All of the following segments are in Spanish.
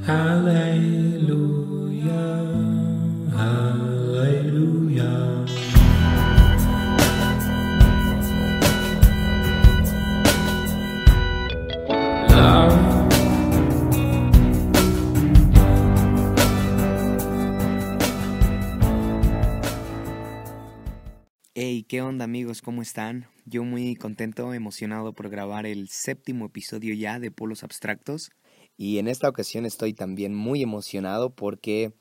Aleluya, aleluya. Hey, ¿qué onda amigos? ¿Cómo están? Yo muy contento, emocionado por grabar el séptimo episodio ya de Polos Abstractos. Y en esta ocasión estoy también muy emocionado porque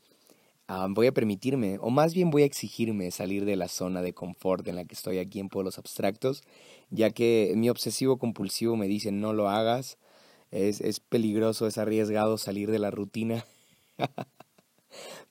ah, voy a permitirme, o más bien voy a exigirme salir de la zona de confort en la que estoy aquí en Polos Abstractos, ya que mi obsesivo compulsivo me dice no lo hagas, es, es peligroso, es arriesgado salir de la rutina.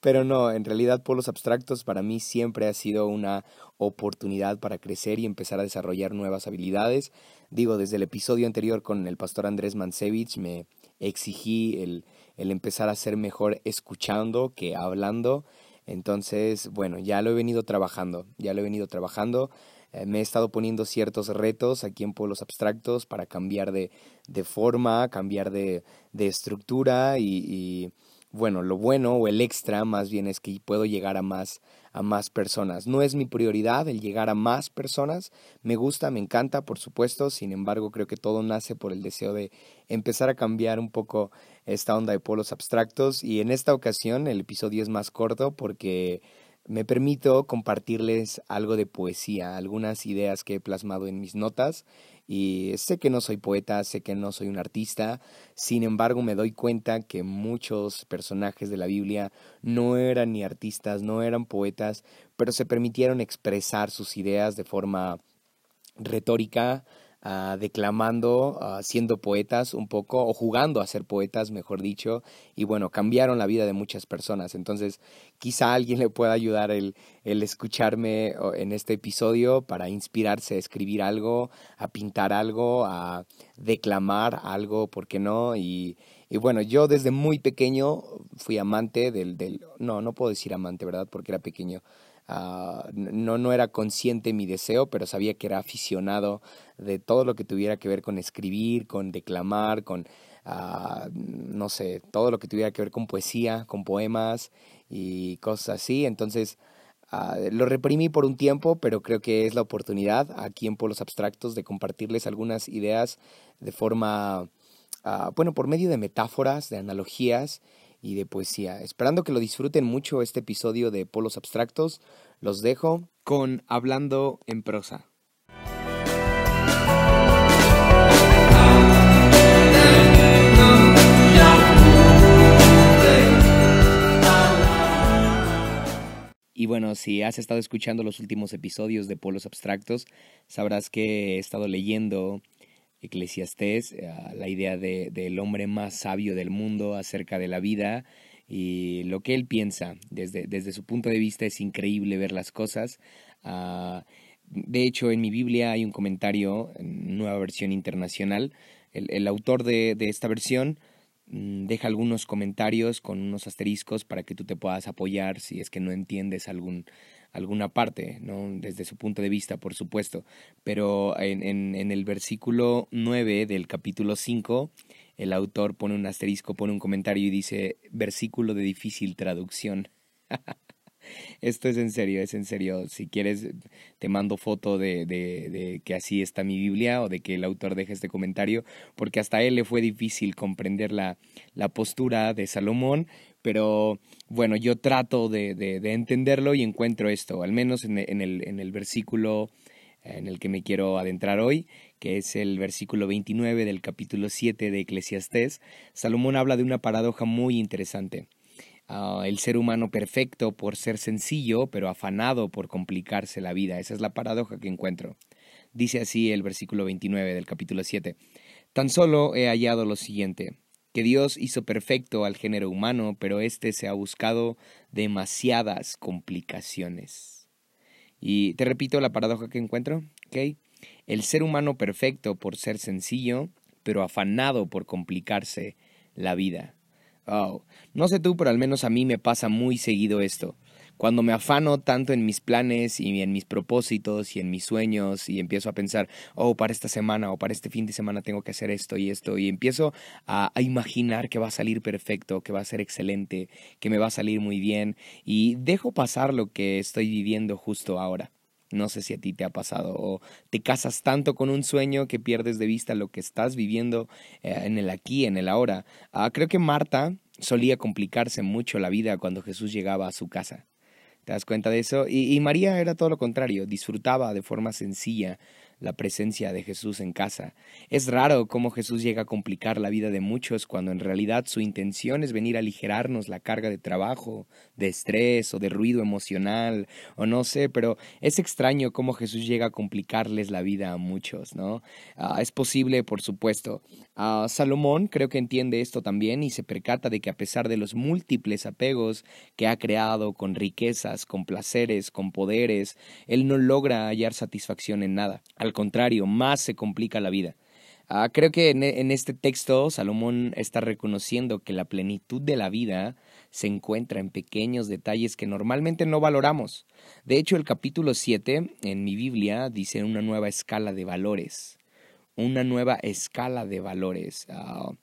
Pero no, en realidad Polos Abstractos para mí siempre ha sido una oportunidad para crecer y empezar a desarrollar nuevas habilidades. Digo, desde el episodio anterior con el pastor Andrés Mansevich me exigí el, el empezar a ser mejor escuchando que hablando. Entonces, bueno, ya lo he venido trabajando, ya lo he venido trabajando. Eh, me he estado poniendo ciertos retos aquí en Polos Abstractos para cambiar de, de forma, cambiar de, de estructura y, y bueno, lo bueno o el extra más bien es que puedo llegar a más a más personas. No es mi prioridad el llegar a más personas. Me gusta, me encanta, por supuesto. Sin embargo, creo que todo nace por el deseo de empezar a cambiar un poco esta onda de polos abstractos. Y en esta ocasión el episodio es más corto porque me permito compartirles algo de poesía, algunas ideas que he plasmado en mis notas y sé que no soy poeta, sé que no soy un artista, sin embargo me doy cuenta que muchos personajes de la Biblia no eran ni artistas, no eran poetas, pero se permitieron expresar sus ideas de forma retórica, uh, declamando, uh, siendo poetas un poco, o jugando a ser poetas, mejor dicho, y bueno, cambiaron la vida de muchas personas. Entonces, quizá alguien le pueda ayudar el, el escucharme en este episodio para inspirarse a escribir algo, a pintar algo, a declamar algo, ¿por qué no? Y, y bueno, yo desde muy pequeño fui amante del, del, no, no puedo decir amante, ¿verdad? Porque era pequeño. Uh, no, no era consciente mi deseo, pero sabía que era aficionado de todo lo que tuviera que ver con escribir, con declamar, con, uh, no sé, todo lo que tuviera que ver con poesía, con poemas y cosas así. Entonces, uh, lo reprimí por un tiempo, pero creo que es la oportunidad aquí en Polos Abstractos de compartirles algunas ideas de forma, bueno, por medio de metáforas, de analogías y de poesía. Esperando que lo disfruten mucho este episodio de Polos Abstractos, los dejo con Hablando en prosa. Y bueno, si has estado escuchando los últimos episodios de Polos Abstractos, sabrás que he estado leyendo Eclesiastés, eh, la idea de, del hombre más sabio del mundo acerca de la vida y lo que él piensa. Desde, desde su punto de vista es increíble ver las cosas. Uh, de hecho, en mi Biblia hay un comentario, en nueva versión internacional. El, el autor de, de, esta versión deja algunos comentarios con unos asteriscos para que tú te puedas apoyar si es que no entiendes algún, alguna parte, ¿no? desde su punto de vista, por supuesto. Pero en, en, en el versículo 9 del capítulo 5, el autor pone un asterisco, pone un comentario y dice, versículo de difícil traducción. Esto es en serio, es en serio. Si quieres, te mando foto de, de, de, que así está mi Biblia o de que el autor deje este comentario, porque hasta él le fue difícil comprender la, la postura de Salomón, pero bueno, yo trato de, de, de entenderlo y encuentro esto, al menos en, el, en el versículo en el que me quiero adentrar hoy, que es el versículo 29 del capítulo 7 de Eclesiastés, Salomón habla de una paradoja muy interesante. Uh, el ser humano perfecto por ser sencillo, pero afanado por complicarse la vida. Esa es la paradoja que encuentro. Dice así el versículo 29 del capítulo 7. Tan solo he hallado lo siguiente, que Dios hizo perfecto al género humano, pero éste se ha buscado demasiadas complicaciones. Y te repito la paradoja que encuentro, ¿ok? El ser humano perfecto por ser sencillo, pero afanado por complicarse la vida. Oh, no sé tú, pero al menos a mí me pasa muy seguido esto. Cuando me afano tanto en mis planes y en mis propósitos y en mis sueños y empiezo a pensar, oh, para esta semana o para este fin de semana tengo que hacer esto y esto y empiezo a, a imaginar que va a salir perfecto, que va a ser excelente, que me va a salir muy bien y dejo pasar lo que estoy viviendo justo ahora. No sé si a ti te ha pasado o te casas tanto con un sueño que pierdes de vista lo que estás viviendo eh, en el aquí, en el ahora. Ah, creo que Marta solía complicarse mucho la vida cuando Jesús llegaba a su casa. ¿Te das cuenta de eso? Y, y María era todo lo contrario, disfrutaba de forma sencilla la presencia de Jesús en casa. Es raro cómo Jesús llega a complicar la vida de muchos cuando en realidad su intención es venir a aligerarnos la carga de trabajo, de estrés o de ruido emocional o no sé, pero es extraño cómo Jesús llega a complicarles la vida a muchos, ¿no? Ah, es posible, por supuesto. Ah, Salomón creo que entiende esto también y se percata de que a pesar de los múltiples apegos que ha creado con riquezas, con placeres, con poderes, él no logra hallar satisfacción en nada. Contrario, más se complica la vida. Ah, creo que en, en, este texto Salomón está reconociendo que la plenitud de la vida se encuentra en pequeños detalles que normalmente no valoramos. De hecho, el capítulo 7 en mi Biblia dice una nueva escala de valores. Una nueva escala de valores. Uh,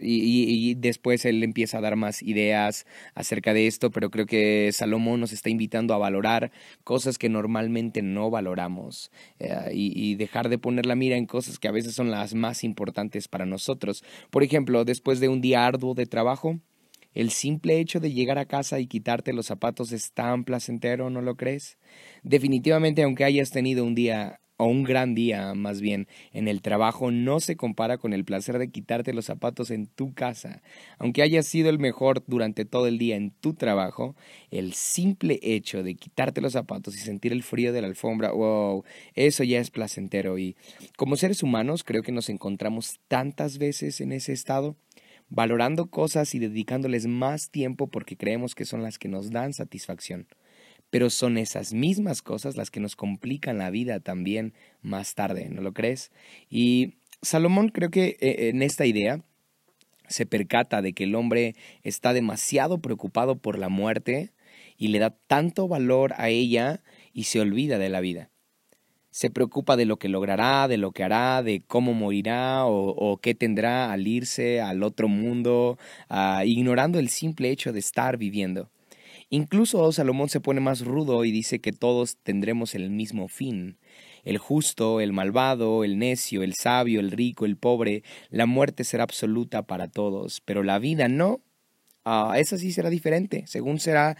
y, y, después él empieza a dar más ideas acerca de esto, pero creo que Salomón nos está invitando a valorar cosas que normalmente no valoramos uh, y, y, dejar de poner la mira en cosas que a veces son las más importantes para nosotros. Por ejemplo, después de un día arduo de trabajo, el simple hecho de llegar a casa y quitarte los zapatos es tan placentero, ¿no lo crees? Definitivamente, aunque hayas tenido un día o un gran día más bien en el trabajo no se compara con el placer de quitarte los zapatos en tu casa. Aunque hayas sido el mejor durante todo el día en tu trabajo, el simple hecho de quitarte los zapatos y sentir el frío de la alfombra, wow, eso ya es placentero y como seres humanos creo que nos encontramos tantas veces en ese estado valorando cosas y dedicándoles más tiempo porque creemos que son las que nos dan satisfacción pero son esas mismas cosas las que nos complican la vida también más tarde, ¿no lo crees? Y Salomón creo que eh, en esta idea se percata de que el hombre está demasiado preocupado por la muerte y le da tanto valor a ella y se olvida de la vida. Se preocupa de lo que logrará, de lo que hará, de cómo morirá o, qué tendrá al irse al otro mundo, uh, ignorando el simple hecho de estar viviendo. Incluso Salomón se pone más rudo y dice que todos tendremos el mismo fin. El justo, el malvado, el necio, el sabio, el rico, el pobre, la muerte será absoluta para todos, pero la vida no. Uh, esa sí será diferente, según será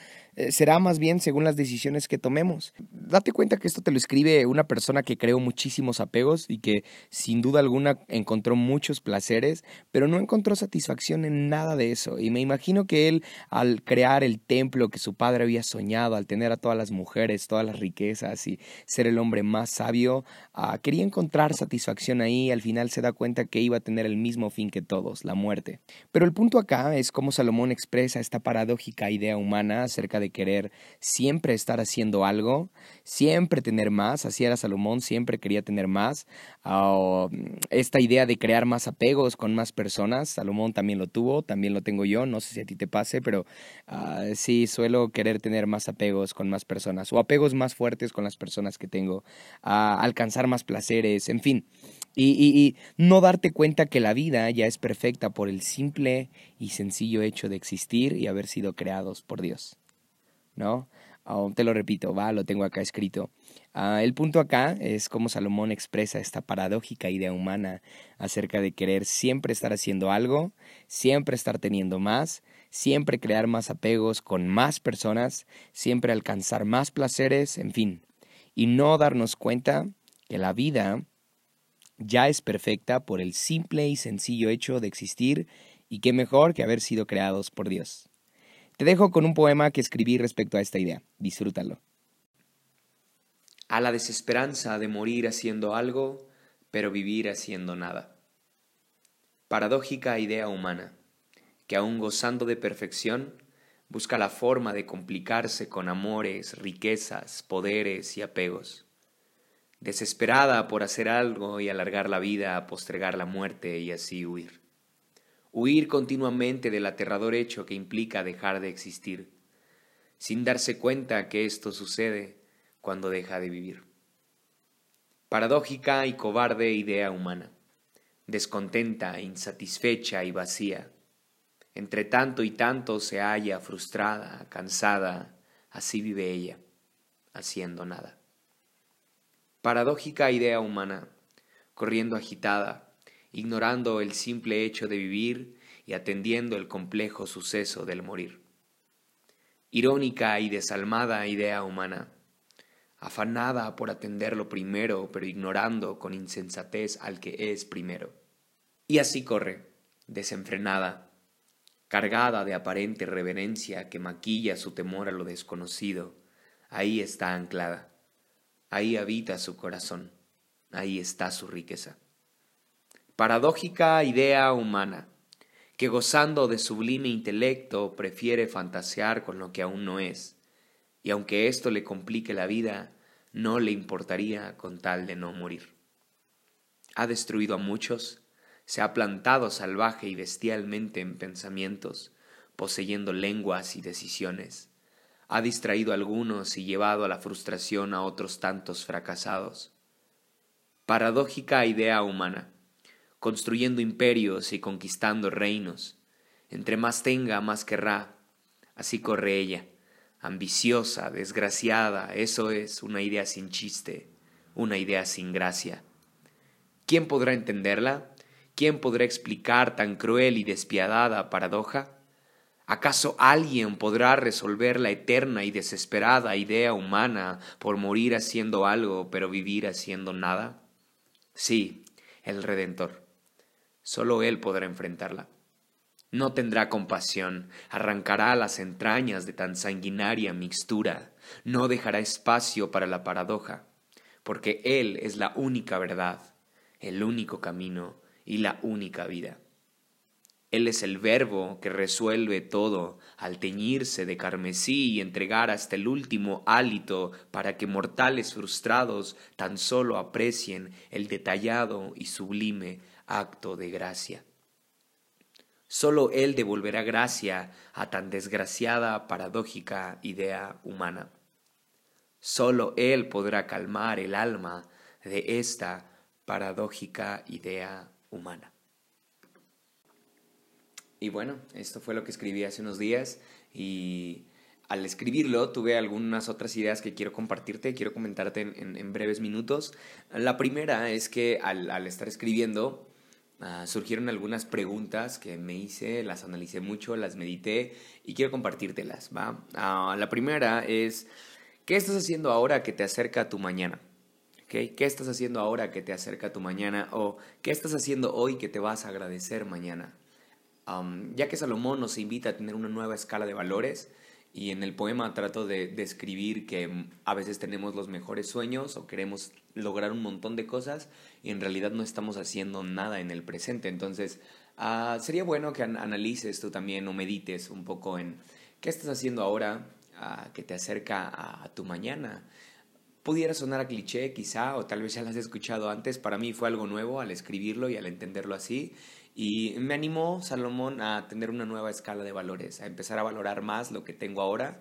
será más bien según las decisiones que tomemos. Date cuenta que esto te lo escribe una persona que creó muchísimos apegos y que sin duda alguna encontró muchos placeres, pero no encontró satisfacción en nada de eso. Y me imagino que él, al crear el templo que su padre había soñado, al tener a todas las mujeres, todas las riquezas y ser el hombre más sabio, uh, quería encontrar satisfacción ahí y al final se da cuenta que iba a tener el mismo fin que todos, la muerte. Pero el punto acá es cómo Salomón expresa esta paradójica idea humana acerca de querer siempre estar haciendo algo, siempre tener más, así era Salomón, siempre quería tener más. Uh, esta idea de crear más apegos con más personas, Salomón también lo tuvo, también lo tengo yo, no sé si a ti te pase, pero uh, sí suelo querer tener más apegos con más personas o apegos más fuertes con las personas que tengo, uh, alcanzar más placeres, en fin. Y, y, no darte cuenta que la vida ya es perfecta por el simple y sencillo hecho de existir y haber sido creados por Dios. ¿No? Te lo repito, va, lo tengo acá escrito. Uh, el punto acá es cómo Salomón expresa esta paradójica idea humana acerca de querer siempre estar haciendo algo, siempre estar teniendo más, siempre crear más apegos con más personas, siempre alcanzar más placeres, en fin, y no darnos cuenta que la vida ya es perfecta por el simple y sencillo hecho de existir y qué mejor que haber sido creados por Dios. Te dejo con un poema que escribí respecto a esta idea. Disfrútalo. A la desesperanza de morir haciendo algo, pero vivir haciendo nada. Paradójica idea humana, que aun gozando de perfección, busca la forma de complicarse con amores, riquezas, poderes y apegos. Desesperada por hacer algo y alargar la vida a postregar la muerte y así huir huir continuamente del aterrador hecho que implica dejar de existir. sin darse cuenta que esto sucede cuando deja de vivir. Paradójica y cobarde idea humana, descontenta, insatisfecha y vacía. Entre tanto y tanto se halla frustrada, cansada, así vive ella, haciendo nada. Paradójica idea humana, corriendo agitada, ignorando el simple hecho de vivir y atendiendo el complejo suceso del morir. Irónica y desalmada idea humana, afanada por atender lo primero, pero ignorando con insensatez al que es primero. Y así corre, desenfrenada, cargada de aparente reverencia que maquilla su temor a lo desconocido, ahí está anclada, ahí habita su corazón, ahí está su riqueza. Paradójica idea humana, que gozando de sublime intelecto prefiere fantasear con lo que aún no es, y aunque esto le complique la vida, no le importaría con tal de no morir. Ha destruido a muchos, se ha plantado salvaje y bestialmente en pensamientos, poseyendo lenguas y decisiones, ha distraído a algunos y llevado a la frustración a otros tantos fracasados. Paradójica idea humana, construyendo imperios y conquistando reinos. Entre más tenga, más querrá. Así corre ella, ambiciosa, desgraciada, eso es una idea sin chiste, una idea sin gracia. ¿Quién podrá entenderla? ¿Quién podrá explicar tan cruel y despiadada paradoja? ¿Acaso alguien podrá resolver la eterna y desesperada idea humana por morir haciendo algo pero vivir haciendo nada? Sí, el Redentor. Solo Él podrá enfrentarla. No tendrá compasión, arrancará las entrañas de tan sanguinaria mixtura, no dejará espacio para la paradoja, porque Él es la única verdad, el único camino y la única vida. Él es el verbo que resuelve todo al teñirse de carmesí y entregar hasta el último hálito para que mortales frustrados tan solo aprecien el detallado y sublime acto de gracia. Solo Él devolverá gracia a tan desgraciada, paradójica idea humana. Solo Él podrá calmar el alma de esta paradójica idea humana. Y bueno, esto fue lo que escribí hace unos días y al escribirlo tuve algunas otras ideas que quiero compartirte, quiero comentarte en, breves minutos. La primera es que al, estar escribiendo Ah, surgieron algunas preguntas que me hice, las analicé mucho, las medité y quiero compartírtelas. ¿va? Ah, la primera es, ¿qué estás haciendo ahora que te acerca a tu mañana? ¿Qué estás haciendo ahora que te acerca a tu mañana? ¿O qué estás haciendo hoy que te vas a agradecer mañana? ya que Salomón nos invita a tener una nueva escala de valores, y en el poema trato de describir que a veces tenemos los mejores sueños o queremos lograr un montón de cosas y en realidad no estamos haciendo nada en el presente. Entonces, ah, sería bueno que analices tú también o medites un poco en qué estás haciendo ahora ah, que te acerca a, tu mañana. Pudiera sonar a cliché quizá o tal vez ya lo has escuchado antes. Para mí fue algo nuevo al escribirlo y al entenderlo así. Y me animó Salomón a tener una nueva escala de valores, a empezar a valorar más lo que tengo ahora,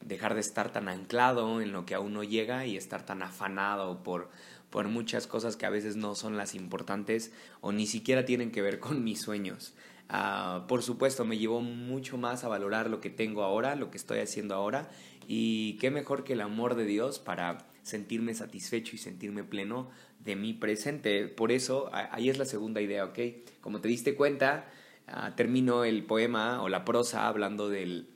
dejar de estar tan anclado en lo que aún no llega y estar tan afanado por, por muchas cosas que a veces no son las importantes o ni siquiera tienen que ver con mis sueños. Ah, por supuesto, me llevó mucho más a valorar lo que tengo ahora, lo que estoy haciendo ahora y qué mejor que el amor de Dios para sentirme satisfecho y sentirme pleno de mi presente. Por eso, ahí es la segunda idea, ¿ok? Como te diste cuenta, ah, termino el poema o la prosa hablando del,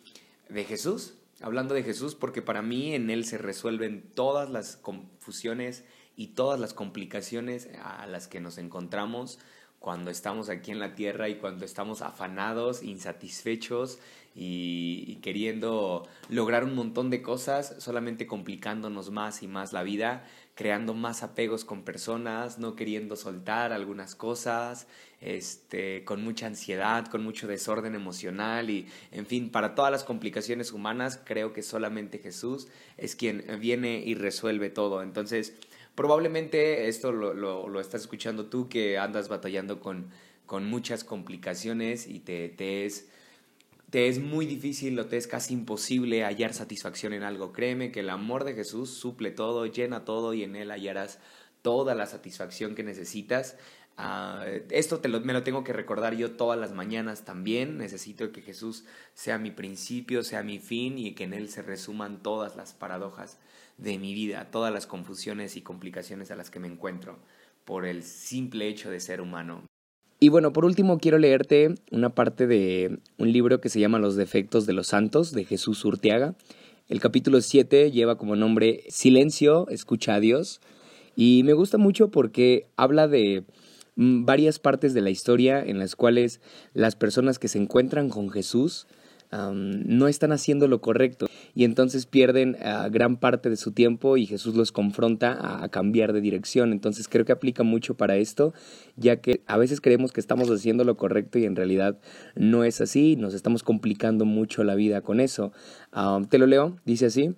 de Jesús, hablando de Jesús porque para mí en Él se resuelven todas las confusiones y todas las complicaciones a las que nos encontramos cuando estamos aquí en la tierra y cuando estamos afanados, insatisfechos y, queriendo lograr un montón de cosas, solamente complicándonos más y más la vida, creando más apegos con personas, no queriendo soltar algunas cosas, este, con mucha ansiedad, con mucho desorden emocional y, en fin, para todas las complicaciones humanas, creo que solamente Jesús es quien viene y resuelve todo. Entonces, probablemente esto lo, lo, estás escuchando tú que andas batallando con, con muchas complicaciones y te, te es te es muy difícil o te es casi imposible hallar satisfacción en algo. Créeme que el amor de Jesús suple todo, llena todo y en Él hallarás toda la satisfacción que necesitas. Ah, esto me lo tengo que recordar yo todas las mañanas también. Necesito que Jesús sea mi principio, sea mi fin y que en Él se resuman todas las paradojas de mi vida, todas las confusiones y complicaciones a las que me encuentro por el simple hecho de ser humano. Y bueno, por último quiero leerte una parte de un libro que se llama Los defectos de los santos de Jesús Urteaga. El capítulo 7 lleva como nombre Silencio, escucha a Dios. Y me gusta mucho porque habla de varias partes de la historia en las cuales las personas que se encuentran con Jesús no están haciendo lo correcto y entonces pierden gran parte de su tiempo y Jesús los confronta a, cambiar de dirección. Entonces creo que aplica mucho para esto, ya que a veces creemos que estamos haciendo lo correcto y en realidad no es así, nos estamos complicando mucho la vida con eso. te lo leo, dice así.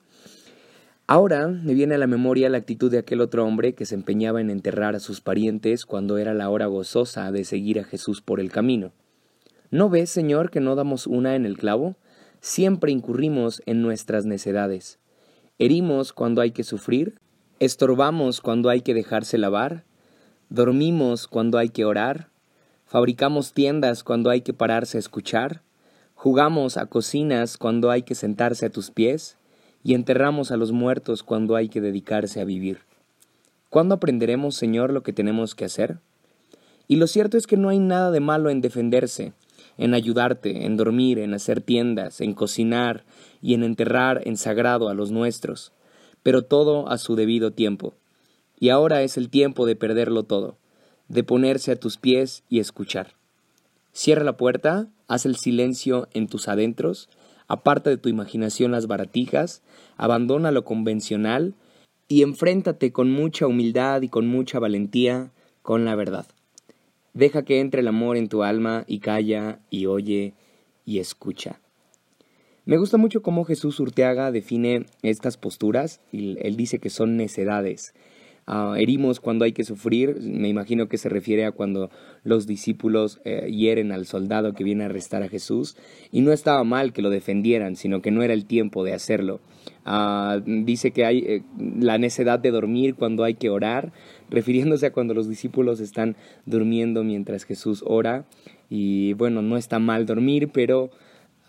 Ahora me viene a la memoria la actitud de aquel otro hombre que se empeñaba en enterrar a sus parientes cuando era la hora gozosa de seguir a Jesús por el camino. ¿No ves, Señor, que no damos una en el clavo? Siempre incurrimos en nuestras necedades. Herimos cuando hay que sufrir, estorbamos cuando hay que dejarse lavar, dormimos cuando hay que orar, fabricamos tiendas cuando hay que pararse a escuchar, jugamos a cocinas cuando hay que sentarse a tus pies, y enterramos a los muertos cuando hay que dedicarse a vivir. ¿Cuándo aprenderemos, Señor, lo que tenemos que hacer? Y lo cierto es que no hay nada de malo en defenderse, en ayudarte, en dormir, en hacer tiendas, en cocinar y en enterrar en sagrado a los nuestros, pero todo a su debido tiempo. Y ahora es el tiempo de perderlo todo, de ponerse a tus pies y escuchar. Cierra la puerta, haz el silencio en tus adentros, aparta de tu imaginación las baratijas, abandona lo convencional y enfréntate con mucha humildad y con mucha valentía con la verdad. Deja que entre el amor en tu alma y calla y oye y escucha. Me gusta mucho cómo Jesús Urteaga define estas posturas. Y él dice que son necedades. Ah, herimos cuando hay que sufrir. Me imagino que se refiere a cuando los discípulos eh, hieren al soldado que viene a arrestar a Jesús. Y no estaba mal que lo defendieran, sino que no era el tiempo de hacerlo. Ah, dice que hay eh, la necedad de dormir cuando hay que orar refiriéndose a cuando los discípulos están durmiendo mientras Jesús ora. Y bueno, no está mal dormir, pero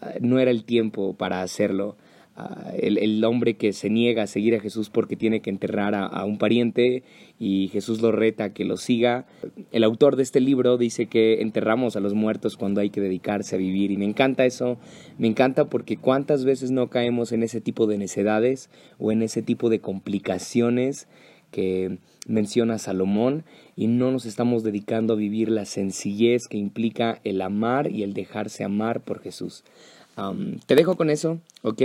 ah, no era el tiempo para hacerlo. Ah, el, hombre que se niega a seguir a Jesús porque tiene que enterrar a, un pariente y Jesús lo reta a que lo siga. El autor de este libro dice que enterramos a los muertos cuando hay que dedicarse a vivir y me encanta eso, me encanta porque cuántas veces no caemos en ese tipo de necedades o en ese tipo de complicaciones que menciona Salomón y no nos estamos dedicando a vivir la sencillez que implica el amar y el dejarse amar por Jesús. te dejo con eso, ¿ok?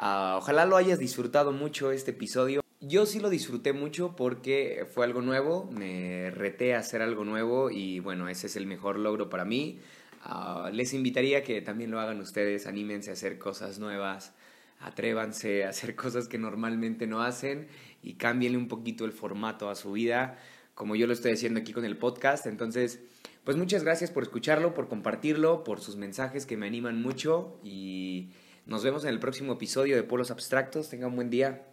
Ah, ojalá lo hayas disfrutado mucho este episodio. Yo sí lo disfruté mucho porque fue algo nuevo, me reté a hacer algo nuevo y bueno, ese es el mejor logro para mí. Ah, les invitaría que también lo hagan ustedes, anímense a hacer cosas nuevas, atrévanse a hacer cosas que normalmente no hacen y cámbienle un poquito el formato a su vida, como yo lo estoy haciendo aquí con el podcast. Entonces, pues muchas gracias por escucharlo, por compartirlo, por sus mensajes que me animan mucho y nos vemos en el próximo episodio de Polos Abstractos. Tengan un buen día.